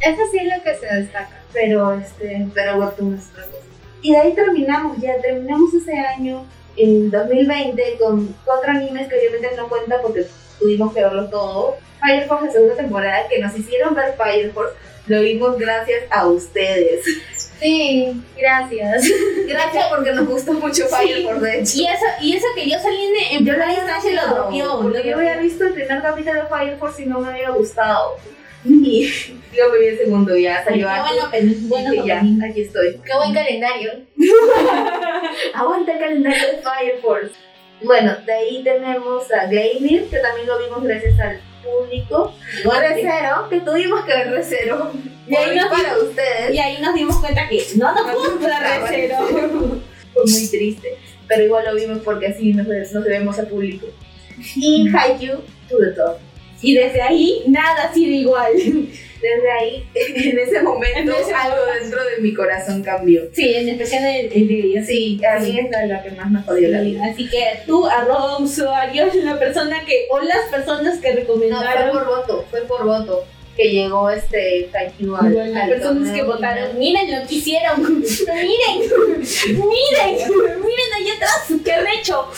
Eso sí es lo que se destaca. Pero, este, pero webtoon es otra cosa. Y de ahí terminamos, ya terminamos ese año, en 2020, con cuatro animes que obviamente no cuenta porque tuvimos que verlo todo. Fire Force, la segunda temporada, que nos hicieron ver Fire Force, lo vimos gracias a ustedes. Sí, gracias. Gracias porque nos gustó mucho Fire Force, de hecho. Y eso, y eso que yo salí en, Yo había instancia lo dropeó. porque yo había visto el primer capítulo de Fire Force y no me había gustado. Y yo me vi el segundo, ya salió Qué algo. bueno, ya, aquí estoy. Qué buen calendario. [LAUGHS] Aguanta el calendario de Fire Force. Bueno, de ahí tenemos a Gleimir, que también lo vimos gracias al público. Recero, que tuvimos que ver Recero. Y ahí nos- para ustedes. Y ahí nos dimos cuenta que no nos gusta Recero. [LAUGHS] Fue muy triste, pero igual lo vimos porque así nos, nos debemos al público. Y Haikyuu, to the top. Y desde ahí nada ha sido igual. [LAUGHS] Desde ahí, en ese momento, En ese algo momento. dentro de mi corazón cambió. Sí, en especial el, el de ella. Sí, a mí es la, la que más me jodió la vida. Así que tú, arroba usuario, [LAUGHS] la persona que, o las personas que No, fue recomendaron, por voto, fue por voto que llegó este al, Igual, las personas que votaron, miren lo que hicieron, [LAUGHS] miren, miren, miren allá atrás, qué han hecho.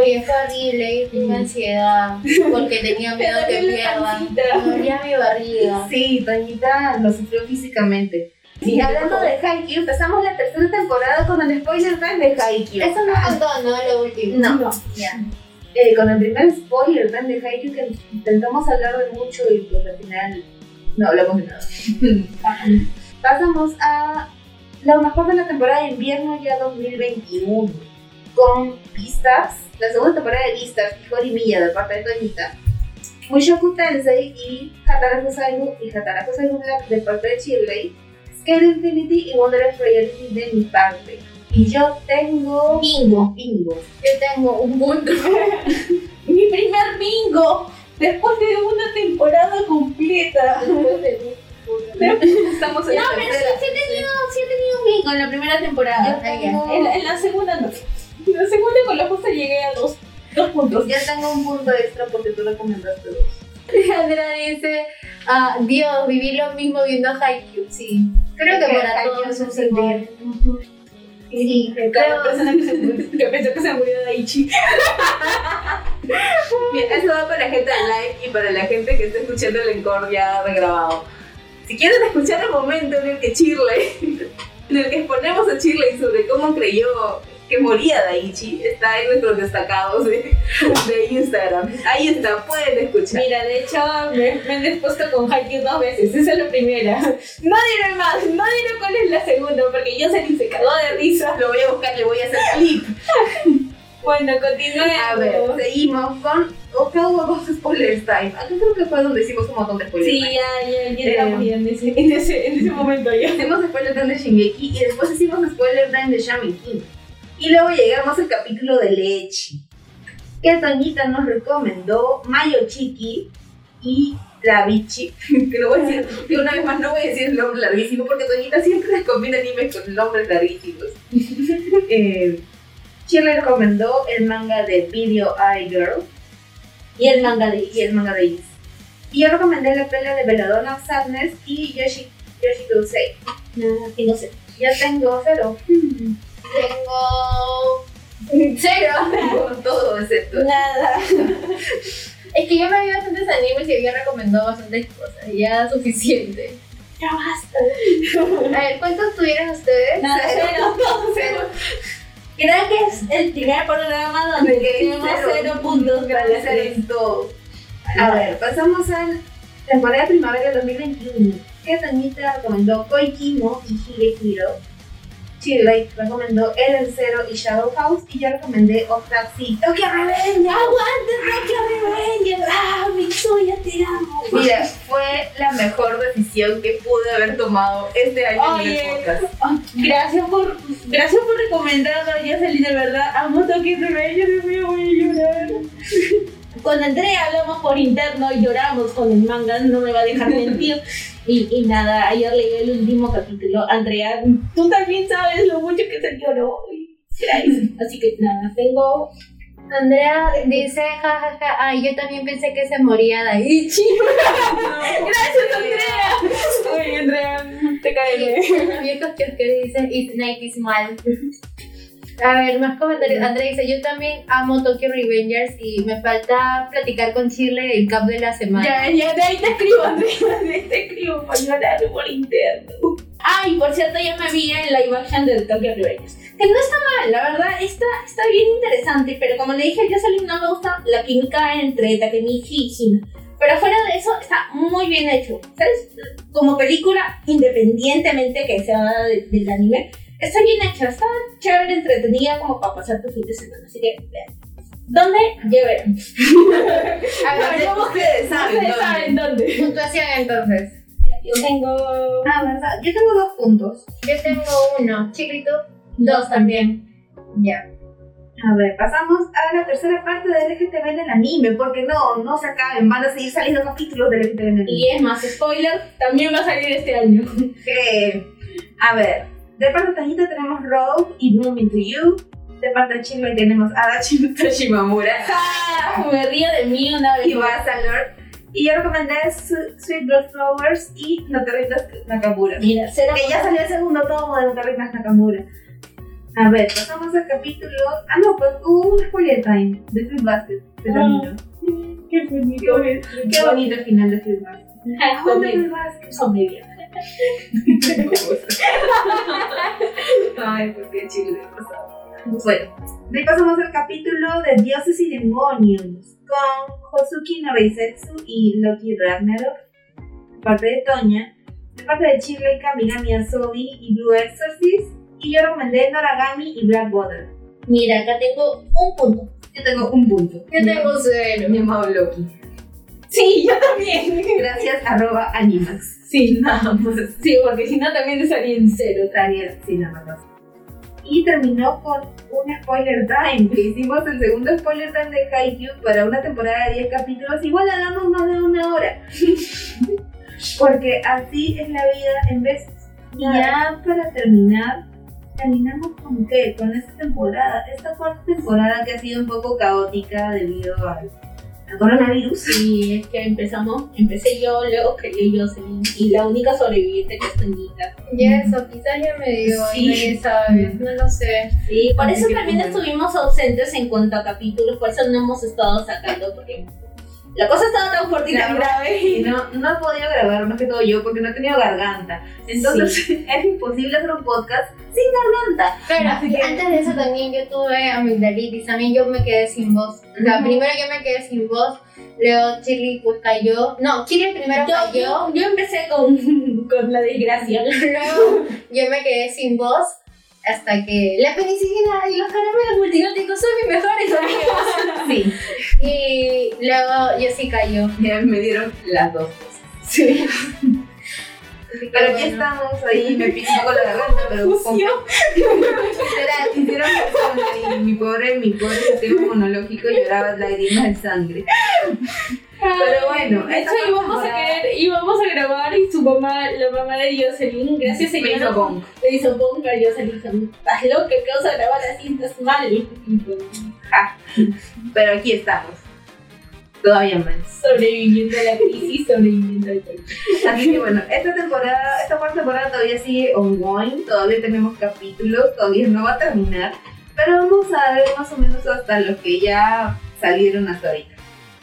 Oye, fue horrible, tuve ansiedad porque tenía [LAUGHS] miedo que pierdan. dolía mi barriga. Sí, Toñita lo sufrió físicamente. Y hablando de Haikyuu, empezamos la tercera temporada con el spoiler time de Haikyuu. Eso no contó, ¿no? Lo último. No. Ya. Eh, con el primer spoiler time de Haikyuu que intentamos hablar de mucho y pues al final no hablamos de nada. [LAUGHS] Pasamos a lo mejor de la temporada de invierno ya 2021 con Vistas, la segunda temporada de Vistas, Hikori Miya de parte de Toñita, Mushoku Tensei y Hatara Hosaigu y Hatara Hosaigu Black de parte de Shirley, Scale Infinity y Wonderless Reality de mi parte. Y yo tengo Bingo, bingo. Yo tengo un punto. [LAUGHS] mi primer bingo, después de una temporada completa. [LAUGHS] Estamos en No, la pero sí, sí he tenido, sí he tenido un bingo en la primera temporada. Tengo- En la, en la segunda no. En la segunda con la justa llegué a dos, dos puntos. Ya tengo un punto extra porque tú recomendaste dos. [LAUGHS] Andrea dice, ah, Dios, viví lo mismo viendo Haikyuu. Sí. Creo que para Haikyuu todos es un igual. Sí, Cada creo. persona que, se, que [LAUGHS] pensó que se murió de Aichi. [LAUGHS] Bien, eso va para la gente de live y para la gente que está escuchando el encore ya regrabado. Si quieren escuchar el momento en el que Shirley, en el que exponemos a Shirley sobre cómo creyó que moría Daichi está en nuestros destacados de, de Instagram. Ahí está, pueden escuchar. Mira, de hecho, me, me han expuesto con Haikyuu dos veces. Esa es la primera. No diré más, no diré cuál es la segunda, porque yo se cagó de risa. Lo voy a buscar, le voy a hacer clip. Bueno, continuemos. A ver, seguimos con. O que hubo dos spoilers time. Acá creo que fue donde hicimos un montón de spoilers Sí, time. ya, ya, ya estamos ya en ese, en ese, en ese momento ya. Hicimos spoiler time de Shingeki y después hicimos spoiler time de Shaman King. Y luego llegamos al capítulo de Lechi. Que Toñita nos recomendó Mayo Chiki y la Bichi. [LAUGHS] Que lo voy a decir, que una vez más no voy a decir el nombre larguísimo porque Toñita siempre les combina animes con nombres larguísimos. [LAUGHS] eh, Chile recomendó el manga de Video Eye Girl Y el manga de y el manga de Is. Y yo recomendé la pelea de Belladonna of Sadness y Yoshi, Yoshi Dosei. Nada, no sé. Ya tengo cero. [LAUGHS] Tengo. Cero. Con todo excepto. Nada. [LAUGHS] Es que yo me vi bastantes animes y había recomendado bastantes cosas. Ya suficiente. Ya basta. A ver, ¿cuántos tuvieron ustedes? Nada, Cero. cero. [LAUGHS] Cero. Creo que es el primer programa donde tenemos cero. cero puntos tres. en todo. A ver, pasamos a temporada de primavera del 2021. Que Tanita recomendó Koikimo y Higehiro. Chile recomendó El Cero y Shadow House. Y yo recomendé Octaxi Tokyo Revenge. ¡Aguante, Tokyo Revengers! ¡Ah, Mitsuya, te amo! Mira, fue la mejor decisión que pude haber tomado este año en el podcast. Gracias por, gracias por recomendarlo, Jocelyn, de verdad. Amo Tokyo Revengers, Dios mío, voy a llorar. Con Andrea hablamos por interno y lloramos con el manga, no me va a dejar mentir. [LAUGHS] Y, y nada, ayer leí el último capítulo. Andrea, tú también sabes lo mucho que se lloró. [LAUGHS] Así que nada, tengo. Andrea dice, jajaja, ja, ay, yo también pensé que se moría Daichi. [LAUGHS] Gracias, Andrea. Ay, Andrea, te cae bien. Abiertos que dice, it's night is mal. A ver, más comentarios. Andrea dice, yo también amo Tokyo Revengers y me falta platicar con Chile el cap de la semana. Ya, ya, de ahí te escribo, Andrea, [LAUGHS] de ahí te escribo para llorar por interno. Ay, por cierto, ya me vi en live action del Tokyo Revengers. Que no está mal, la verdad, está, está bien interesante, pero como le dije a Jocelyn, no me gusta la química entre Takemichi y Hina. Pero fuera de eso, está muy bien hecho, ¿sabes? Como película, independientemente que sea de- del anime, está bien hecha, está chévere, entretenida como para pasar tu fin de semana, así que vean. ¿Dónde? Ya verán. [LAUGHS] A ver, Pero ustedes saben dónde. saben dónde. puntuación entonces. Yo tengo... Ah, ¿verdad? Yo tengo dos puntos. Yo tengo uno. Chiquito, dos también. Ya. A ver, pasamos a la tercera parte del LGTB del anime, porque no, no se acaben, van a seguir saliendo capítulos del LGTB del anime. Y es más, spoiler, también va a salir este año. Que, a ver, de parte de Tajita tenemos Rogue y Bloom Into You. De parte de Chile tenemos Adachi [LAUGHS] Toshimamura [LAUGHS] ¡Ah! Me río de mí una vez. y Basalor. Y yo recomendé Sweet Blood Flowers y No te rindas Nakamura. Mira, cero Que ya salió el segundo tomo de No te rindas Nakamura. A ver, pasamos al capítulo. Ah, no, pues hubo un spoiler time de Fruit Basket. Se terminó. Qué bonito. Qué bonito el final de Fruit Basket. Aguanta Fruit Basket. Sobrevive. Ay, qué pasado. Bueno, de ahí pasamos al capítulo de Dioses y Demonios con Hosuki no Reisetsu y Loki Ragnarok, de parte de Toña, de parte de Chile, Kamigami Asobi y Blue Exorcist, y yo recomendé Noragami y Black Water. Mira, acá tengo un punto. Yo tengo un punto. Yo tengo cero. Mi amado Loki. Sí, yo también. Gracias, arroba Animax. Sí, Nada más. sí, porque si no también estaría en cero. Daniel, sí, nada más. Y terminó con un spoiler time, que hicimos el segundo spoiler time de Haikyuu para una temporada de 10 capítulos. Igual hagamos más de una hora. [LAUGHS] Porque así es la vida en veces. Y ya para terminar, terminamos con qué? Con esta temporada. Esta cuarta temporada que ha sido un poco caótica debido al, al coronavirus. Sí, es que empezamos, empecé yo, luego cayó Jocelyn, y la única sobreviviente que es Toñita. Ya eso, quizás ya me dio Sí. y nadie sabe. No lo sé. Sí, por eso también estuvimos ausentes en cuanto a capítulos, por eso no hemos estado sacando, porque La cosa estaba tan fuerte y tan grave. Y no, no he podido grabar más que todo yo porque no he tenido garganta. Entonces es [LAUGHS] imposible hacer un podcast sin garganta. Pero Así que- antes de eso también yo tuve amigdalitis, también yo me quedé sin voz. O sea, primero yo me quedé sin voz, luego Chile pues cayó. No, Chile primero Yo, cayó, yo, yo empecé con, [LAUGHS] con la desgracia. luego yo me quedé sin voz hasta que la penicilina y los caramelos multinóticos son mis mejores amigos. [LAUGHS] Sí, y luego yo sí cayó. ya me dieron las dos cosas. Sí. [LAUGHS] Pero aquí estamos ahí, me pico con la garganta, pero. [LAUGHS] Literal, hicieron persona y mi pobre, mi pobre sistema inmunológico lloraba lágrimas de sangre. Pero bueno, De hecho, íbamos a, querer, íbamos a grabar y su mamá, la mamá de Jocelyn, gracias hizo bong. le hizo bonca a Jocelyn. Estás loca, ¿qué vas a grabar así? Estás mal. Pues, Pero aquí estamos. Todavía más. Sobreviviendo a la crisis, sobreviviendo al COVID. Así que bueno, esta temporada, esta cuarta temporada todavía sigue ongoing, todavía tenemos capítulos, todavía no va a terminar, pero vamos a ver más o menos hasta los que ya salieron hasta ahorita.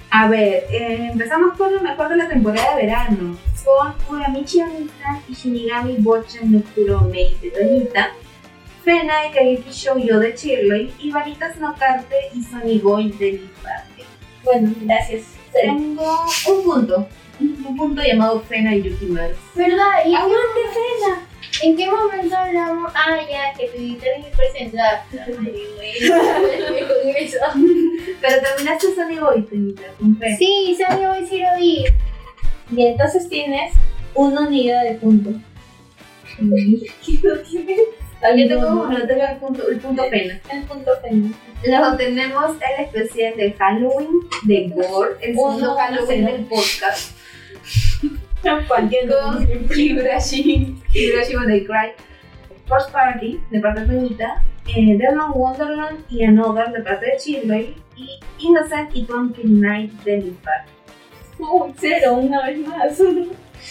A ver, eh, empezamos con lo mejor de la temporada de verano, con Uramichi Amita y Shinigami Bochan no Kuromei de Doñita, Fena y Kageki Shoujo de Shirley y Vanitas no Karte y Sony Boy de Liparte. Bueno, gracias. Tengo un punto, un punto llamado Fena y Yukimaru. ¿Verdad? ¿Y ¡Aguante, Fena! en qué momento hablamos? Ah, ya, que tu guitarra es presentar. con eso. Pero terminaste Sony Boy, Tenita, con Fena. Sí, Sani, hoy sí lo vi. Y entonces tienes una unidad de punto. ¿Qué no tienes? También tengo uno, tengo el punto, el punto Fena. El punto Fena. Luego tenemos el especial de Halloween de Gore, el Uno, segundo Halloween del podcast. Con Higurashi, Higurashi When They Cry, First Party de parte de Toñita, eh, Demon Wonderland y Another de parte de Shirley y Innocent y Pumpkin Night de Lipar. Uy, cero, una vez más.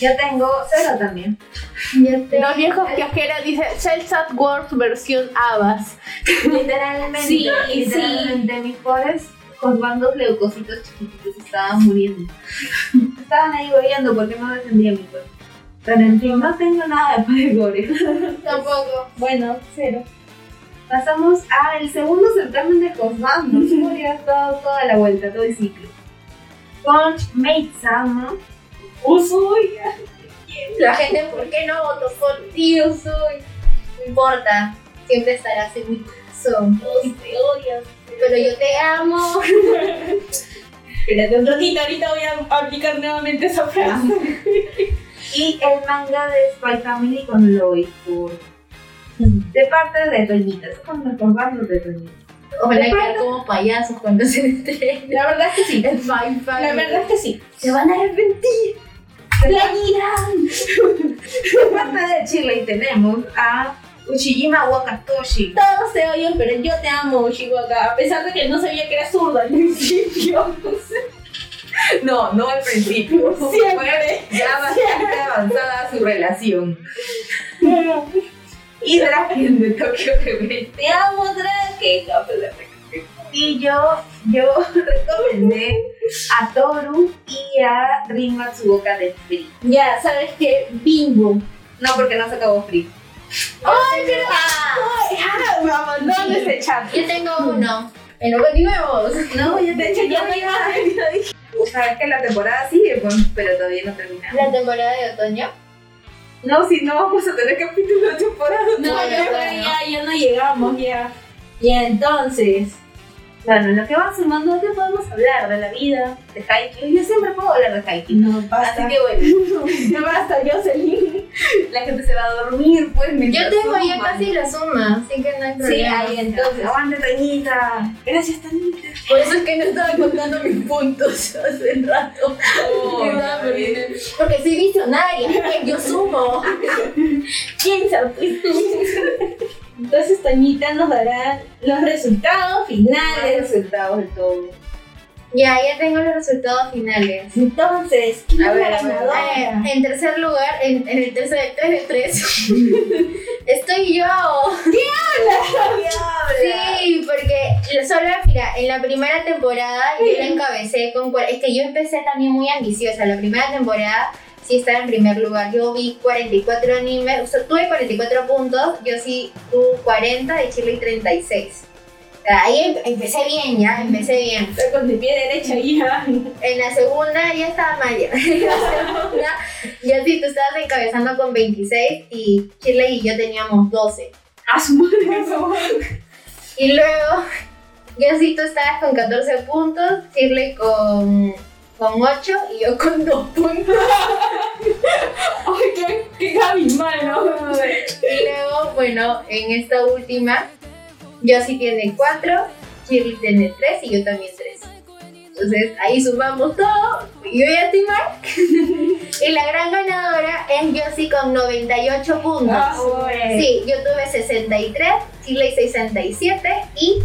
Ya tengo cero también. Yo. Los viejos kiosqueros dice Celsat Wars versión Abbas. Literalmente, Sí, literalmente mis pobres bandos leucocitos chiquititos estaban muriendo. Estaban ahí goleando porque no defendía mi cuerpo. Pero en fin, no tengo nada de padre gore. Tampoco. Bueno, cero. Pasamos al segundo certamen de Cosbandos. Hemos dado toda la vuelta, todo el ciclo. Punch Mate Sama. Usui. La gente, ¿por qué no votó por ti, Usui? No importa, siempre estarás en mi corazón. Todos te odian. Pero yo te amo. [LAUGHS] Espérate un ratito, ahorita voy a aplicar nuevamente esa frase. [LAUGHS] Y el manga de Spy Family con Lois por de parte de Toñita. Esos son los Cosbandos de Toñita. Ojalá quedar como payasos cuando se [LAUGHS] estrenen. La verdad es que sí. El Fine La verdad es que sí. Se van a arrepentir. La parte de Chile tenemos a Uchijima Wakatoshi. Todos te odian, pero yo te amo, Ushiwaka. A pesar de que no sabía que era zurda al principio. No, no al principio. Siempre. Fue ya bastante avanzada su relación. Y Draken de Tokyo. Te amo, Drake. Y yo, yo [LAUGHS] recomendé a Toru y a Rin Matsuoka de Free. Ya, ¿sabes qué? Bingo. No, porque no se acabó Free. ¡Ay, pero! Ah, abandonó ese chat. yo tengo uno. En lo continuemos. No, ya De hecho, ya no iba a O sea, es que la temporada sigue, pues, pero todavía no termina. La temporada de otoño. No, si no vamos a tener capítulo de temporada. No, ya, ya, ya no llegamos, ya. Ya, entonces. Bueno, en lo que va sumando, ¿qué podemos hablar? De la vida, de Haikyuu. Yo siempre puedo hablar de Haikyuu. No, basta. Así que bueno, [LAUGHS] No basta, Jocelyn. la gente se va a dormir, pues, Yo tengo ya casi la suma, así que no hay Sí, problema. ahí entonces. Aguante, Tañita. Gracias, Tañita. Por eso es que no estaba contando mis puntos [LAUGHS] hace rato. ¿Verdad? Porque, soy visionaria, que yo sumo. [LAUGHS] Piensa, pues. Entonces, Toñita nos dará los resultados finales. resultados de todo. Ya, ya tengo los resultados finales. Entonces, ¿quién A es ver, la a ver, ganadora? Eh, en tercer lugar, en, en el tercer 3 de 3, estoy yo. Sí, porque solo, mira, en la primera temporada yo la encabecé con... Es que yo empecé también muy ambiciosa. La primera temporada sí estaba en primer lugar. Yo vi 44 animes, o sea, tuve 44 puntos, yo sí tuve 40 y Chile 36. O sea, ahí em- empecé bien ya, empecé bien. Estoy con mi pie derecha ya. En la segunda ya estaba mal ya. [LAUGHS] En la segunda, ya sí, tú estabas encabezando con 26 y Shirley y yo teníamos 12. A su madre. Y luego, ya sí, tú estabas con 14 puntos, Shirley con, con 8 y yo con 2 puntos. [LAUGHS] Y luego, bueno, en esta última, yo sí tiene 4, Shirley tiene 3 y yo también 3. Entonces ahí sumamos todo y yo ya estoy mal. y la gran ganadora es Josie con 98 puntos. Ah, bueno. Sí, yo tuve 63, Shirley 67 y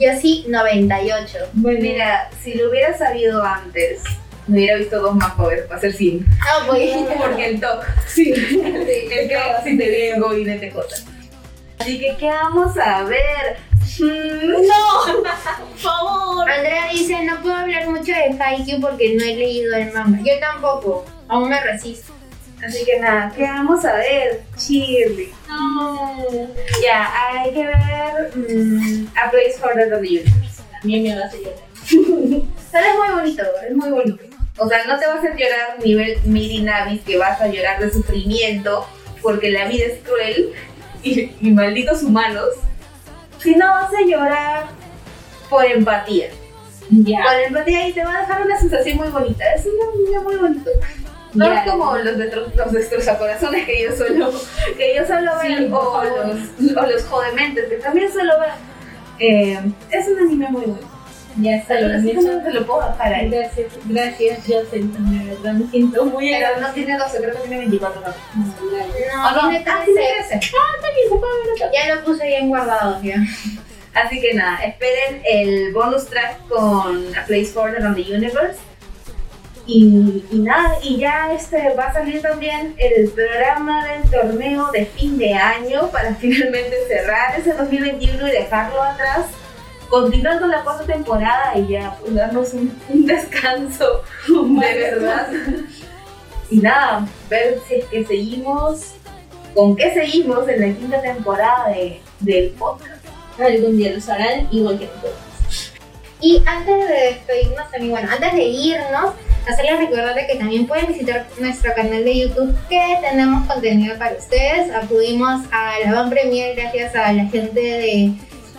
Josie 98. Pues mira, si lo hubiera sabido antes, me hubiera visto dos más jóvenes para hacer cine. Ah, pues. [LAUGHS] Porque el TOC, Sí. [LAUGHS] el TOC sí te vengo y de TJ. Así que, ¿qué vamos a ver? Mm, No, por [LAUGHS] favor. Andrea dice, no puedo hablar mucho de Haikyuu porque no he leído el manga. Yo tampoco, aún me resisto. Así que nada, ¿qué vamos a ver? Shirley. No. Ya, hay que ver mm, A Place for the Universe. También me vas a llorar. Pero es muy bonito, es muy bonito. O sea, no te va a llorar nivel Miri Navis, que vas a llorar de sufrimiento, porque la vida es cruel y, y malditos humanos. Sino vas a llorar por empatía. Por empatía y te va a dejar una sensación muy bonita. Es una niña muy bonito. No es como los, los destrozacorazones que yo suelo, que yo suelo Sí, por o los, o los jodementes, que también suelo ver. Eh, es un anime muy bueno. Ya está, lo no te lo puedo dejar ahí. Gracias, gracias, Joseph. De verdad me siento muy Pero no tiene 12, creo que tiene 24 no. No, ¿O no? tiene Ah, 13. tiene 13. Ya lo puse bien guardado ya. Así que nada, esperen el bonus track con A Place for the Universe. Y, y nada, y ya este va a salir también el programa del torneo de fin de año para finalmente cerrar ese 2021 y dejarlo atrás. Continuando la cuarta temporada y ya pues, darnos un, un descanso de verdad. Y nada, ver si es que seguimos, con qué seguimos en la quinta temporada de, del podcast. Algún día lo harán igual que nosotros. Y antes de despedirnos también, bueno, antes de irnos, hacerles recordarles que también pueden visitar nuestro canal de YouTube que tenemos contenido para ustedes. Acudimos a la Van Premier gracias a la gente de,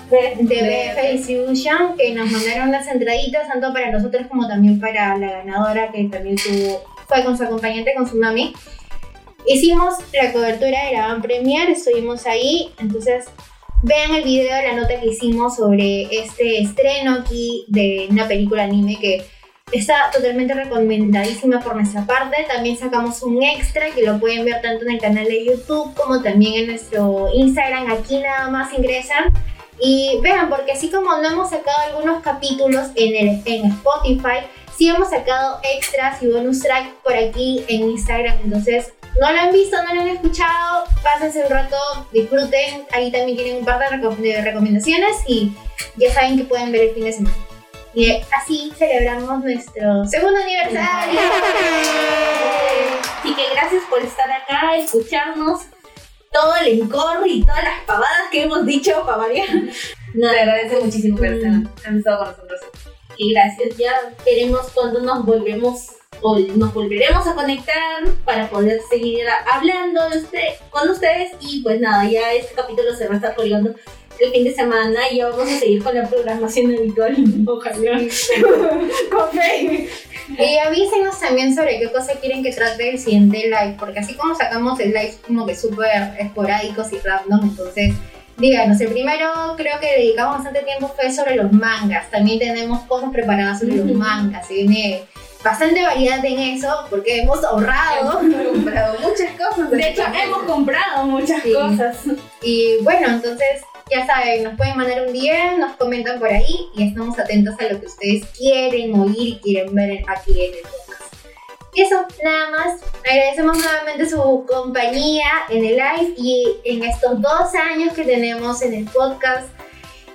de, Distribution que nos mandaron las entraditas tanto para nosotros como también para la ganadora que también tuvo, fue con su acompañante, con su mami. Hicimos la cobertura de la Van Premier, estuvimos ahí, entonces vean el video, la nota que hicimos sobre este estreno aquí de una película anime que está totalmente recomendadísima por nuestra parte. También sacamos un extra que lo pueden ver tanto en el canal de YouTube como también en nuestro Instagram. Aquí nada más ingresan y vean, porque así como no hemos sacado algunos capítulos en, el, en Spotify, sí hemos sacado extras y bonus track por aquí en Instagram. Entonces, no lo han visto, no lo han escuchado, pásense un rato, disfruten. Ahí también tienen un par de, reco- de recomendaciones y ya saben que pueden ver el fin de semana. Y así celebramos nuestro segundo aniversario. Así que gracias por estar acá, escucharnos todo el encore y todas las pavadas que hemos dicho para variar. Te Nada, agradece muchísimo que estén- han estado con nosotros. y gracias. Ya veremos cuando nos volvemos o nos volveremos a conectar para poder seguir hablando de usted, con ustedes. Y pues nada, ya este capítulo se va a estar colgando el fin de semana y ya vamos a seguir con la programación habitual. Ojalá. [LAUGHS] con fe. Y avísenos también sobre qué cosa quieren que trate el siguiente live, porque así como sacamos el live como que súper esporádicos y random, entonces díganos, el primero creo que dedicamos bastante tiempo fue sobre los mangas, también tenemos cosas preparadas sobre los mangas, se viene bastante variedad en eso, porque hemos ahorrado. Hemos comprado muchas cosas. De hecho, hemos comprado muchas Sí. cosas. Y bueno, entonces ya saben, nos pueden mandar un DM, nos comentan por ahí y estamos atentos a lo que ustedes quieren oír y quieren ver aquí en el podcast. Y eso, nada más. Agradecemos nuevamente su compañía en el live y en estos dos años que tenemos en el podcast.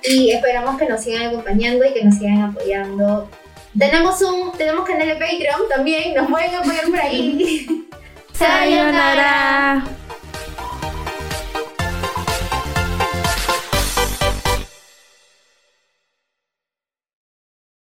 y esperamos que nos sigan acompañando y que nos sigan apoyando. Tenemos un tenemos canal de Patreon también, nos pueden apoyar por ahí. [LAUGHS] Sayonara.